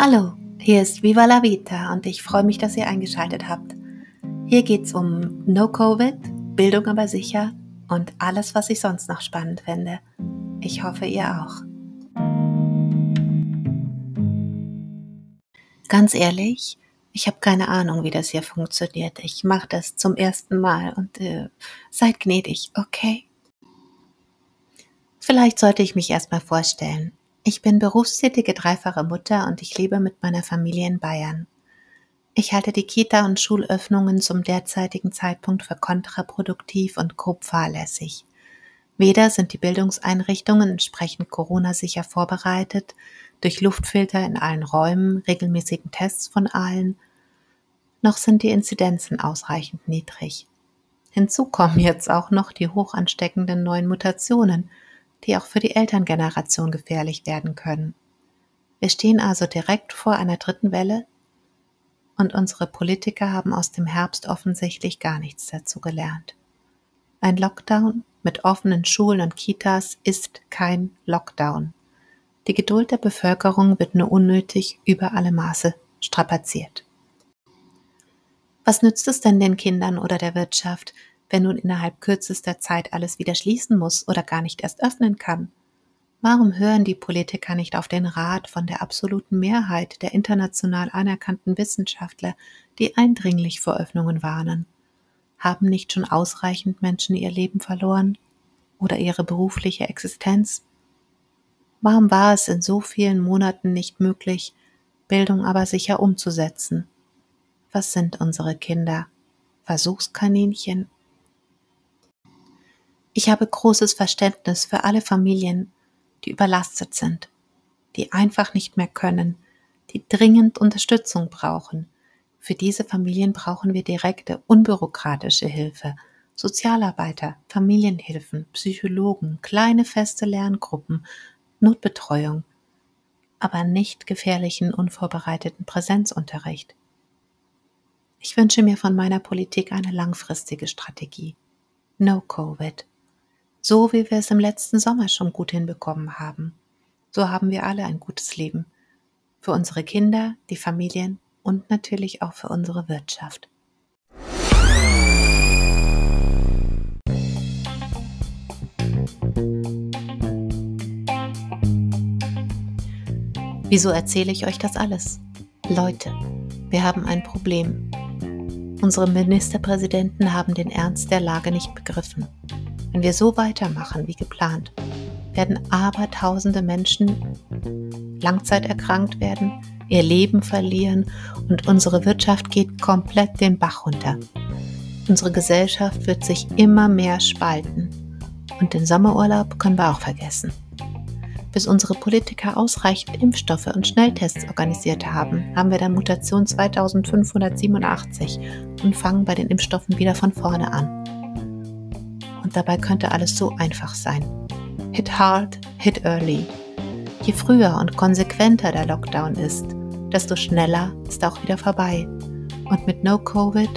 Hallo, hier ist Viva la Vita und ich freue mich, dass ihr eingeschaltet habt. Hier geht es um No-Covid, Bildung aber sicher und alles, was ich sonst noch spannend finde. Ich hoffe, ihr auch. Ganz ehrlich, ich habe keine Ahnung, wie das hier funktioniert. Ich mache das zum ersten Mal und äh, seid gnädig, okay? Vielleicht sollte ich mich erstmal vorstellen. Ich bin berufstätige dreifache Mutter und ich lebe mit meiner Familie in Bayern. Ich halte die Kita- und Schulöffnungen zum derzeitigen Zeitpunkt für kontraproduktiv und grob fahrlässig. Weder sind die Bildungseinrichtungen entsprechend Corona-sicher vorbereitet, durch Luftfilter in allen Räumen, regelmäßigen Tests von allen, noch sind die Inzidenzen ausreichend niedrig. Hinzu kommen jetzt auch noch die hoch ansteckenden neuen Mutationen, die auch für die Elterngeneration gefährlich werden können. Wir stehen also direkt vor einer dritten Welle und unsere Politiker haben aus dem Herbst offensichtlich gar nichts dazu gelernt. Ein Lockdown mit offenen Schulen und Kitas ist kein Lockdown. Die Geduld der Bevölkerung wird nur unnötig über alle Maße strapaziert. Was nützt es denn den Kindern oder der Wirtschaft, wenn nun innerhalb kürzester Zeit alles wieder schließen muss oder gar nicht erst öffnen kann? Warum hören die Politiker nicht auf den Rat von der absoluten Mehrheit der international anerkannten Wissenschaftler, die eindringlich vor Öffnungen warnen? Haben nicht schon ausreichend Menschen ihr Leben verloren oder ihre berufliche Existenz? Warum war es in so vielen Monaten nicht möglich, Bildung aber sicher umzusetzen? Was sind unsere Kinder? Versuchskaninchen? Ich habe großes Verständnis für alle Familien, die überlastet sind, die einfach nicht mehr können, die dringend Unterstützung brauchen. Für diese Familien brauchen wir direkte, unbürokratische Hilfe, Sozialarbeiter, Familienhilfen, Psychologen, kleine feste Lerngruppen, Notbetreuung, aber nicht gefährlichen, unvorbereiteten Präsenzunterricht. Ich wünsche mir von meiner Politik eine langfristige Strategie. No Covid so wie wir es im letzten Sommer schon gut hinbekommen haben. So haben wir alle ein gutes Leben. Für unsere Kinder, die Familien und natürlich auch für unsere Wirtschaft. Wieso erzähle ich euch das alles? Leute, wir haben ein Problem. Unsere Ministerpräsidenten haben den Ernst der Lage nicht begriffen. Wenn wir so weitermachen wie geplant, werden abertausende Menschen langzeiterkrankt werden, ihr Leben verlieren und unsere Wirtschaft geht komplett den Bach runter. Unsere Gesellschaft wird sich immer mehr spalten und den Sommerurlaub können wir auch vergessen. Bis unsere Politiker ausreichend Impfstoffe und Schnelltests organisiert haben, haben wir dann Mutation 2587 und fangen bei den Impfstoffen wieder von vorne an. Und dabei könnte alles so einfach sein. Hit hard, hit early. Je früher und konsequenter der Lockdown ist, desto schneller ist auch wieder vorbei. Und mit No Covid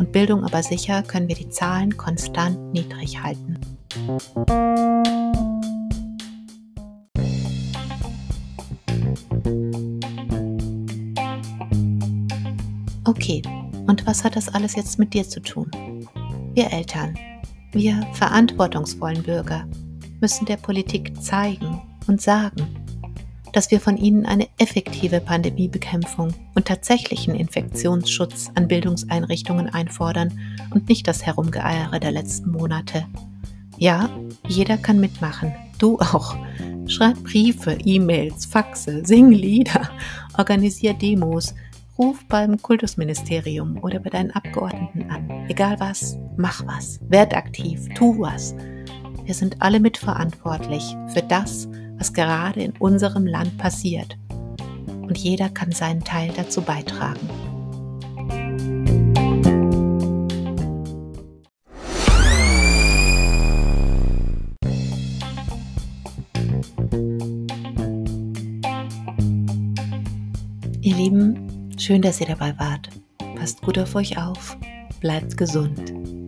und Bildung aber sicher können wir die Zahlen konstant niedrig halten. Okay, und was hat das alles jetzt mit dir zu tun? Wir Eltern, wir verantwortungsvollen Bürger müssen der Politik zeigen und sagen, dass wir von ihnen eine effektive Pandemiebekämpfung und tatsächlichen Infektionsschutz an Bildungseinrichtungen einfordern und nicht das Herumgeeiere der letzten Monate. Ja, jeder kann mitmachen, du auch. Schreib Briefe, E-Mails, Faxe, sing Lieder, organisier Demos, Ruf beim Kultusministerium oder bei deinen Abgeordneten an. Egal was, mach was, werd aktiv, tu was. Wir sind alle mitverantwortlich für das, was gerade in unserem Land passiert. Und jeder kann seinen Teil dazu beitragen. Ihr Lieben, Schön, dass ihr dabei wart. Passt gut auf euch auf, bleibt gesund und